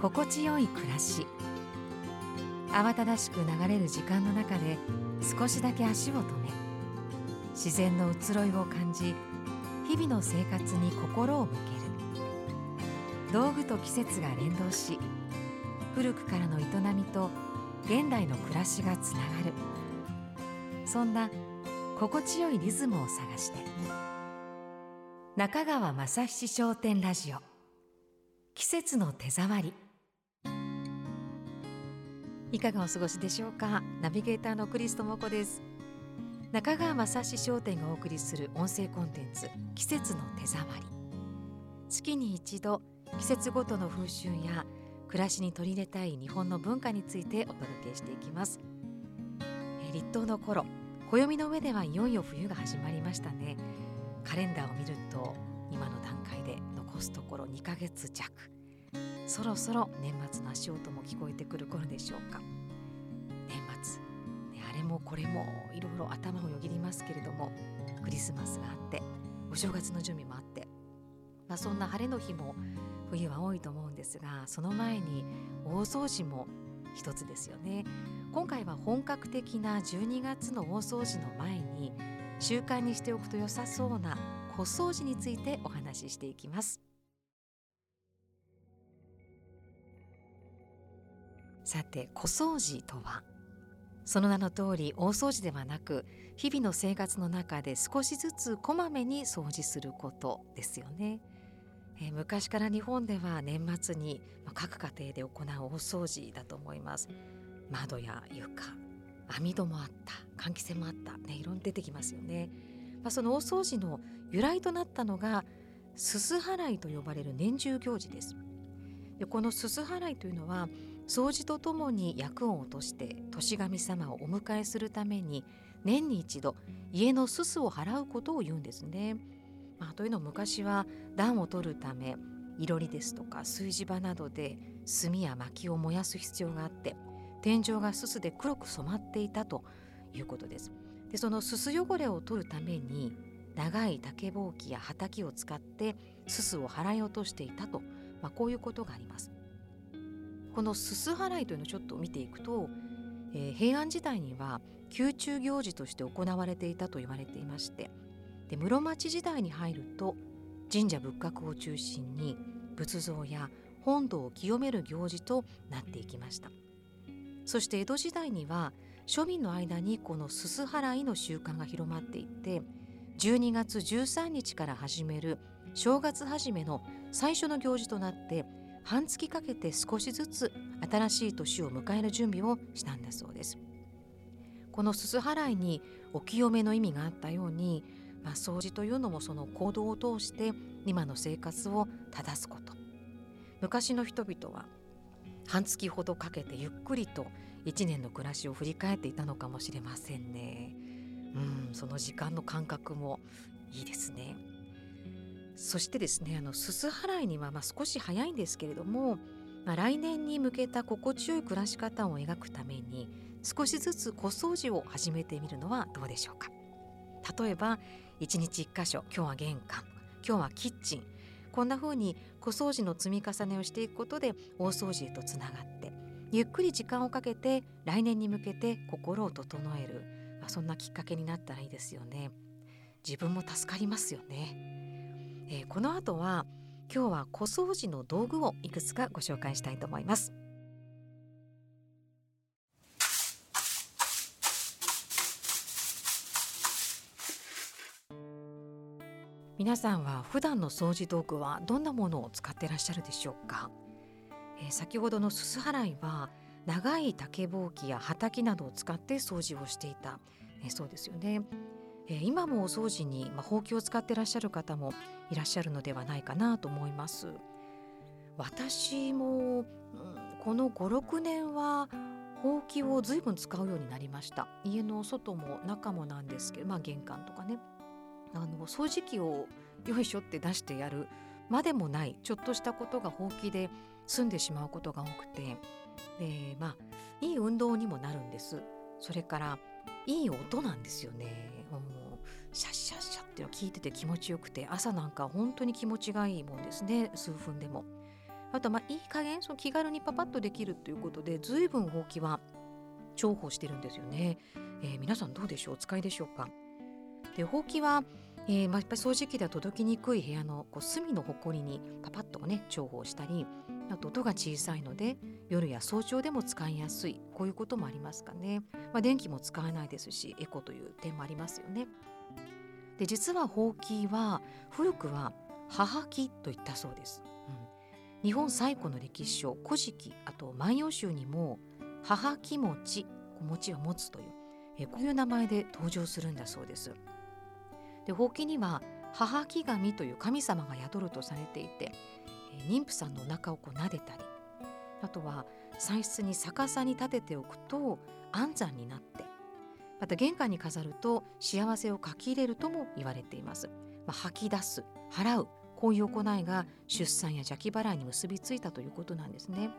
心地よい暮らし。慌ただしく流れる時間の中で少しだけ足を止め自然の移ろいを感じ日々の生活に心を向ける。道具と季節が連動し古くからの営みと現代の暮らしがつながる。そんな心地よいリズムを探して。中川正七商店ラジオ。季節の手触り。いかがお過ごしでしょうか？ナビゲーターのクリストモコです。中川正史商店がお送りする音声コンテンツ季節の手触り。月に一度季節ごとの風習や暮らしに取り入れたい日本の文化についてお届けしていきます。立冬の頃暦の上ではいよいよ冬が始まりましたね。カレンダーを見ると今の段階で残すところ2ヶ月弱。そろそろ年末の足音も聞こえてくる頃でしょうか。年末、ね、あれもこれもいろいろ頭をよぎりますけれどもクリスマスがあってお正月の準備もあって、まあ、そんな晴れの日も冬は多いと思うんですがその前に大掃除も一つですよね。今回は本格的な12月の大掃除の前に習慣にしておくと良さそうな小掃除についてお話ししていきます。さて小掃除とは？その名の通り大掃除ではなく日々の生活の中で少しずつこまめに掃除することですよね。え昔から日本では年末に各家庭で行う大掃除だと思います。窓や床網戸もあった換気扇もあったねいろん出てきますよね、まあ、その大掃除の由来となったのがすす払いと呼ばれる年中行事です。でこのすす払いというのは掃除とともに厄を落として年神様をお迎えするために年に一度家のすすを払うことを言うんですね。まあ、というのも昔は暖を取るためいろりですとか炊事場などで炭や薪を燃やす必要があって天井がすすで黒く染まっていたということです。でそのすす汚れを取るために長い竹ぼうきや畑を使ってすすを払い落としていたと、まあ、こういうことがあります。このすす払いというのをちょっと見ていくと、えー、平安時代には宮中行事として行われていたと言われていましてで室町時代に入ると神社仏閣を中心に仏像や本堂を清める行事となっていきました。そして江戸時代には庶民の間にこのすす払いの習慣が広まっていて12月13日から始める正月始めの最初の行事となって半月かけて少しずつ新しい年を迎える準備をしたんだそうです。このすす払いにお清めの意味があったようにまあ、掃除というのもその行動を通して今の生活を正すこと昔の人々は半月ほどかけてゆっくりと一年の暮らしを振り返っていたのかもしれませんね。うんその時間の感覚もいいですね。そしてですねあのすす払いにはま少し早いんですけれども、まあ、来年に向けた心地よい暮らし方を描くために少しずつ小掃除を始めてみるのはどうでしょうか。例えば1日1箇所今日は玄関今日はキッチンこんな風に小掃除の積み重ねをしていくことで大掃除へとつながってゆっくり時間をかけて来年に向けて心を整える、まあ、そんなきっかけになったらいいですよね。自分も助かりますよね、えー、この後は今日は小掃除の道具をいくつかご紹介したいと思います。皆さんは普段の掃除道具はどんなものを使っていらっしゃるでしょうか、えー、先ほどのすす払いは長い竹ぼうきや畑などを使って掃除をしていた、えー、そうですよね、え、今もお掃除に、まあ、ほうきを使ってらっしゃる方もいらっしゃるのではないかなと思います。私も、うん、この56年はほうきを随分使うようになりました。家の外も中もなんですけどまあ玄関とかね。あの掃除機をよいしょって出してやるまでもないちょっとしたことがほうきで済んでしまうことが多くて。でまあいい運動にもなるんです。それからいい音なんですよね。もうシャッシャッシャッっていうの聞いてて気持ちよくて朝なんか本当に気持ちがいいもんですね数分でも。あとまあいい加減その気軽にパパッとできるということで随分ほうきは重宝してるんですよね、えー、皆さんどうでしょう？お使いでしょうか？でほうきはえーまあ、やっぱり掃除機では届きにくい部屋のこう隅のほこりにパパッとね重宝したりあと音が小さいので夜や早朝でも使いやすい。こういうこともありますかね、まあ、電気も使わないですしエコという点もありますよね。で実はほうきは古くは母木と言ったそうです、うん、日本最古の歴史書古事記あと万葉集にも母木餅餅を持つというえこういう名前で登場するんだそうです。でほうきには母木神という神様が宿るとされていて妊婦さんのお腹をこう撫でたりあとは産室に逆さに立てておくと安産になってまた玄関に飾ると幸せを書き入れるとも言われています、まあ、吐き出す払うこういう行いが出産や邪気払いに結びついたということなんですね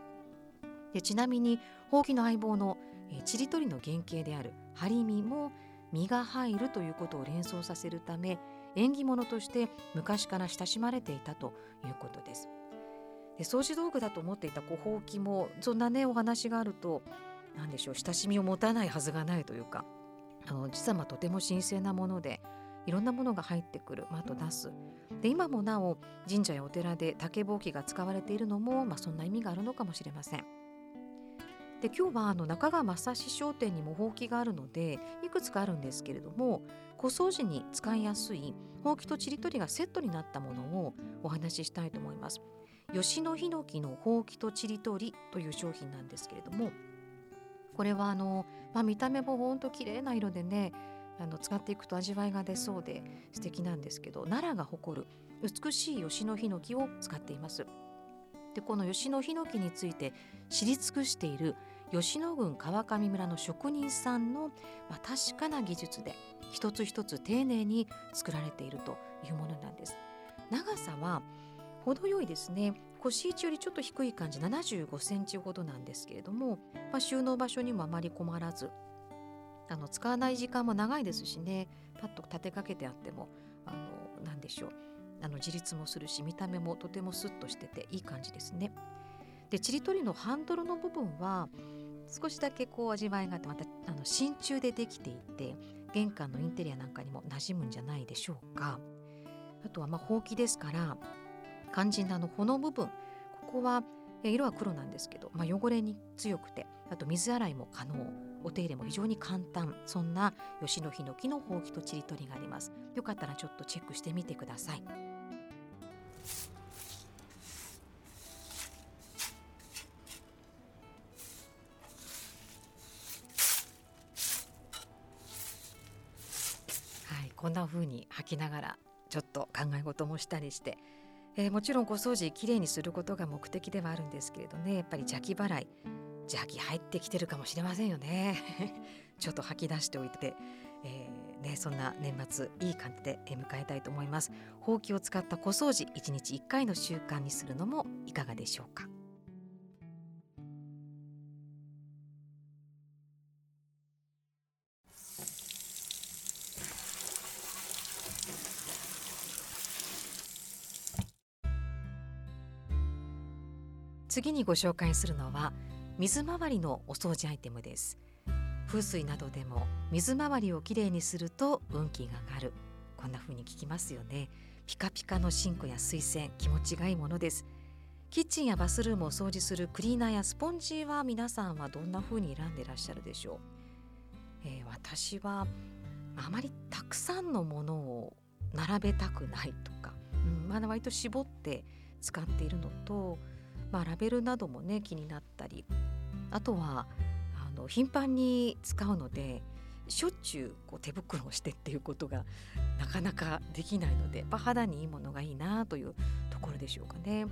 でちなみにほうきの相棒のちりとりの原型であるハリミも身が入るということを連想させるため縁起物として昔から親しまれていたということです。で掃除道具だと思っていたこうほうきもそんなねお話があると何でしょう親しみを持たないはずがないというかあの実はまあとても神聖なものでいろんなものが入ってくる、まあ、あと出すで今もなお神社やお寺で竹ぼうきが使われているのも、まあ、そんな意味があるのかもしれません。で今日はあの中川正史商店にもほうきがあるのでいくつかあるんですけれども小掃除に使いやすいほうきとちりとりがセットになったものをお話ししたいと思います。吉野ヒノキのほうきとちりとりという商品なんですけれどもこれはあの、まあ、見た目もほんと綺麗な色でねあの使っていくと味わいが出そうで素敵なんですけど奈良が誇る美しい吉野ヒノキを使っています。でこの吉野ヒノキについて知り尽くしている吉野郡川上村の職人さんの、まあ、確かな技術で一つ一つ丁寧に作られているというものなんです。長さは程よいですね腰位置よりちょっと低い感じ75センチほどなんですけれども、まあ、収納場所にもあまり困らずあの使わない時間も長いですしねパッと立てかけてあってもあの何でしょうあの自立もするし見た目もとてもスッとしてていい感じですね。でちりとりのハンドルの部分は少しだけこう味わいがあってまたあの真鍮でできていて玄関のインテリアなんかにも馴染むんじゃないでしょうかあとはまあほうきですから肝心なの穂の部分。ここは色は黒なんですけど、まあ、汚れに強くてあと水洗いも可能。お手入れも非常に簡単。そんな吉野ヒノキのほうきとちりとりがあります。よかったらちょっとチェックしてみてください。こんな風に吐きながらちょっと考え事もしたりして、えー、もちろん小掃除きれいにすることが目的ではあるんですけれどね。やっぱり邪気払い。邪気入ってきてるかもしれませんよね。ちょっと吐き出しておいて、えー、ね、そんな年末いい感じで迎えたいと思います。ほうきを使った小掃除1日1回の習慣にするのもいかがでしょうか？次にご紹介するのは水回りのお掃除アイテムです。風水などでも水回りをきれいにすると運気が上がる。こんな風に聞きますよね。ピカピカのシンクや水栓気持ちがいいものです。キッチンやバスルームを掃除するクリーナーやスポンジは皆さんはどんな風に選んでいらっしゃるでしょう、えー、私はあまりたくさんのものを並べたくないとか、うん、まだ割と絞って使っているのとまあ、ラベルなどもね気になったりあとはあの頻繁に使うのでしょっちゅうこう手袋をしてっていうことがなかなかできないので、まあ、肌にいいものがいいなというところでしょうかね。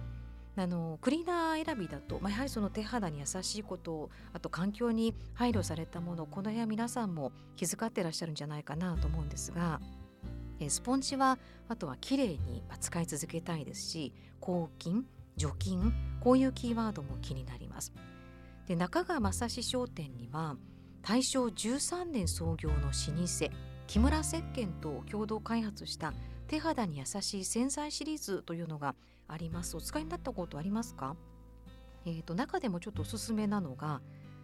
あのクリーナー選びだと、まあ、やはりその手肌に優しいことあと環境に配慮されたものこの部屋皆さんも気遣ってらっしゃるんじゃないかなと思うんですがスポンジはあとはきれいに使い続けたいですし抗菌除菌こういうキーワードも気になります。で中川正史商店には大正13年創業の老舗木村石鹸と共同開発した手肌に優しい洗剤シリーズというのがあります。お使いになったことありますか？えーと、中でもちょっとおすすめなのが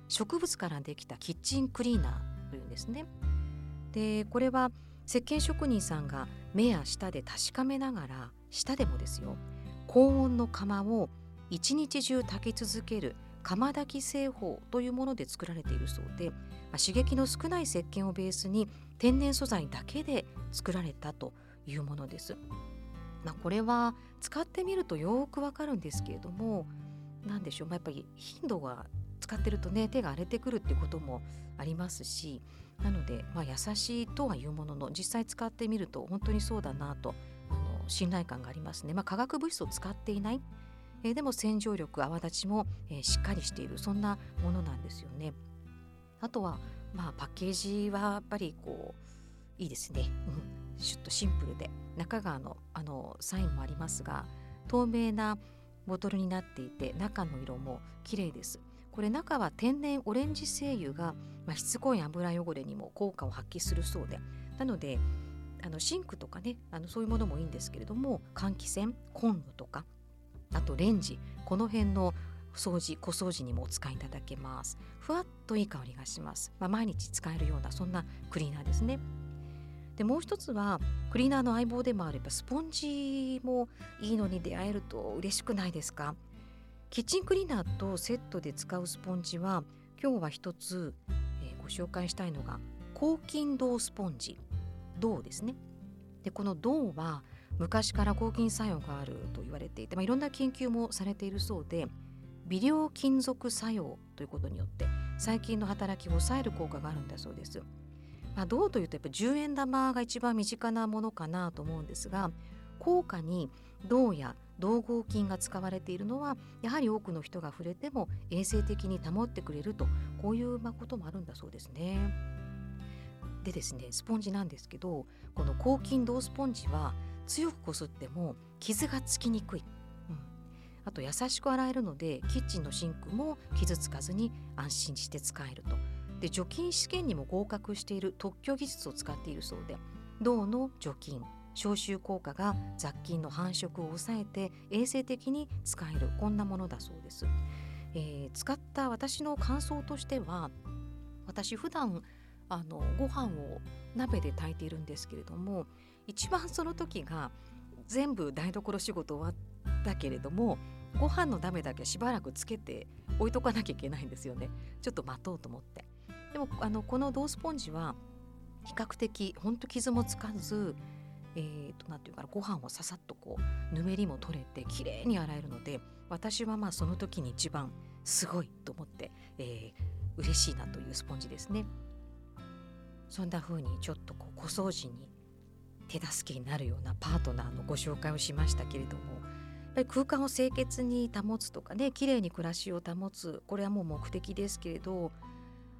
植物からできたキッチンクリーナーというんですね。でこれは石鹸職人さんが目や舌で確かめながら舌でもですよ。高温の釜を一日中炊き続ける釜炊き製法というもので作られているそうで、まあ、刺激の少ない石鹸をベースに天然素材だけで作られたというものです。まあ、これは使ってみるとよくわかるんですけれども何でしょう、まあ、やっぱり頻度が使ってるとね手が荒れてくるってこともありますしなので、まあ、優しいとはいうものの実際使ってみると本当にそうだなと信頼感がありますね。まあ、化学物質を使っていないえー、でも洗浄力泡立ちも、えー、しっかりしているそんなものなんですよね。あとは、まあ、パッケージはやっぱりこういいですね、うん、シュッとシンプルで中側のあのサインもありますが透明なボトルになっていて中の色も綺麗です。これ中は天然オレンジ精油が、まあ、しつこい油汚れにも効果を発揮するそうでなのであのシンクとかねあのそういうものもいいんですけれども換気扇コンロとかあとレンジこの辺の掃除小掃除にもお使いいただけます。ふわっといい香りがします、まあ、毎日使えるようなそんなクリーナーですね。でもう一つはクリーナーの相棒でもあるスポンジもいいのに出会えると嬉しくないですか？キッチンクリーナーとセットで使うスポンジは今日は一つ、えー、ご紹介したいのが抗菌銅スポンジ。銅ですねでこの銅は昔から抗菌作用があると言われていて、まあ、いろんな研究もされているそうで微量金属作用ということによって細菌の働きを抑える効果があるんだそうです。まあ、銅というとやっぱ10円玉が一番身近なものかなと思うんですが効果に銅や銅合金が使われているのはやはり多くの人が触れても衛生的に保ってくれるとこういうこともあるんだそうですね。でですねスポンジなんですけどこの抗菌銅スポンジは強くこすっても傷がつきにくい、うん、あと優しく洗えるのでキッチンのシンクも傷つかずに安心して使えると。で除菌試験にも合格している特許技術を使っているそうで銅の除菌消臭効果が雑菌の繁殖を抑えて衛生的に使えるこんなものだそうです、えー、使った私の感想としては私普段あのご飯を鍋で炊いているんですけれども一番その時が全部台所仕事終わったけれどもご飯の鍋だけしばらくつけて置いとかなきゃいけないんですよねちょっと待とうと思ってでもあのこの銅スポンジは比較的ほんと傷もつかずえーと、なていうかなご飯をささっとこうぬめりも取れてきれいに洗えるので私はまあその時に一番すごいと思って、えー、嬉しいなというスポンジですね。そんな風にちょっとこう小掃除に手助けになるようなパートナーのご紹介をしましたけれどもやっぱり空間を清潔に保つとかね綺麗に暮らしを保つこれはもう目的ですけれど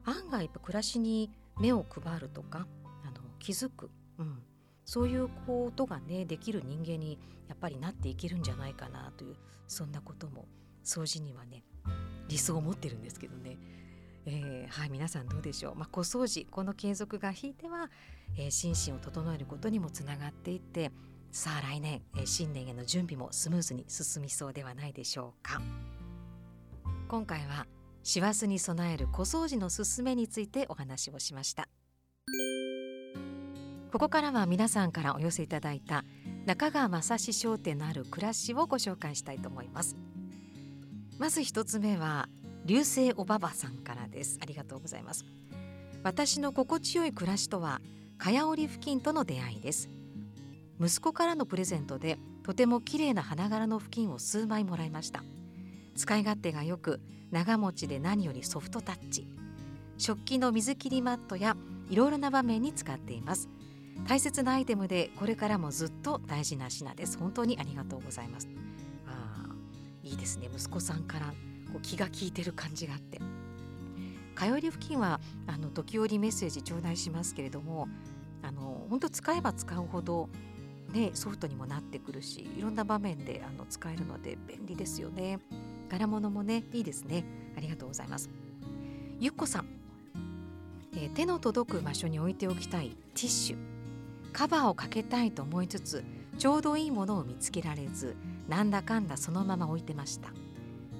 案外やっぱ暮らしに目を配るとかあの気づく、うん、そういうことがねできる人間にやっぱりなっていけるんじゃないかなというそんなことも掃除にはね理想を持ってるんですけどね。えー、はい皆さんどうでしょう、まあ、小掃除この継続がひいては、えー、心身を整えることにもつながっていってさあ来年、えー、新年への準備もスムーズに進みそうではないでしょうか。今回は師走に備える小掃除のすすめについてお話をしました。ここからは皆さんからお寄せいただいた中川正史商店のある暮らしをご紹介したいと思います。まず一つ目は流星おばばさんからです。ありがとうございます。私の心地よい暮らしとはかやおり付近との出会いです。息子からのプレゼントでとても綺麗な花柄の布巾を数枚もらいました。使い勝手が良く長持ちで何よりソフトタッチ。食器の水切りマットやいろいろな場面に使っています。大切なアイテムでこれからもずっと大事な品です。本当にありがとうございます。あいいですね。息子さんからこう気が利いてる感じがあって。通いり付近はあの時折メッセージ頂戴しますけれどもあの本当使えば使うほど、ね、ソフトにもなってくるしいろんな場面であの使えるので便利ですよね。柄物もねいいですね。ありがとうございます。ゆっこさん、えー、手の届く場所に置いておきたいティッシュ。カバーをかけたいと思いつつちょうどいいものを見つけられずなんだかんだそのまま置いてました。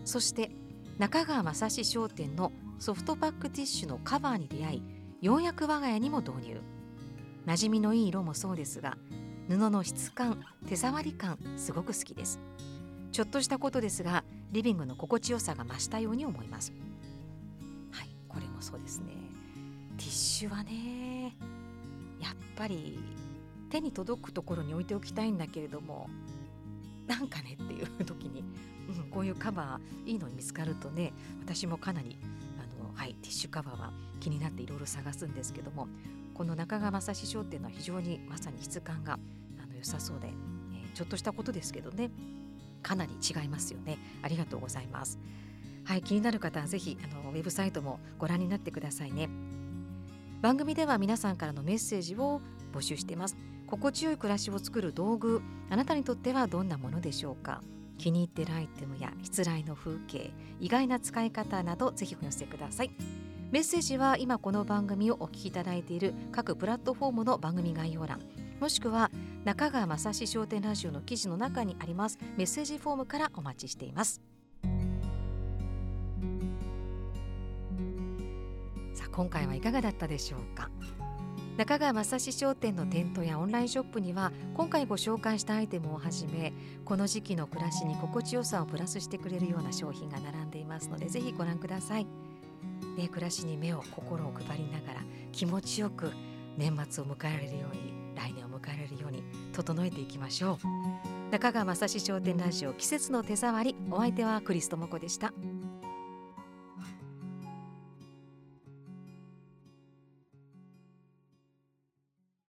そして中川政七商店のソフトパックティッシュのカバーに出会いようやく我が家にも導入。馴染みのいい色もそうですが布の質感手触り感すごく好きです。ちょっとしたことですがリビングの心地よさが増したように思います。はいこれもそうですね。ティッシュはねやっぱり手に届くところに置いておきたいんだけれどもなんかねっていう時に、うん、こういうカバーいいのに見つかるとね私もかなりあの、はい、ティッシュカバーは気になっていろいろ探すんですけどもこの中川正史商店のは非常にまさに質感があの良さそうで、えー、ちょっとしたことですけどねかなり違いますよね。ありがとうございます。はい気になる方はぜひあのウェブサイトもご覧になってくださいね。番組では皆さんからのメッセージを募集しています。心地よい暮らしを作る道具あなたにとってはどんなものでしょうか？気に入っているアイテムや失礼の風景意外な使い方などぜひお寄せください。メッセージは今この番組をお聞きいただいている各プラットフォームの番組概要欄もしくは中川雅史商店ラジオの記事の中にありますメッセージフォームからお待ちしています。さあ今回はいかがだったでしょうか？中川雅史商店の店頭やオンラインショップには今回ご紹介したアイテムをはじめこの時期の暮らしに心地よさをプラスしてくれるような商品が並んでいますのでぜひご覧ください。ね、暮らしに目を心を配りながら気持ちよく年末を迎えられるように来年を迎えられるように整えていきましょう中川雅史商店ラジオ季節の手触りお相手はクリストモコでした。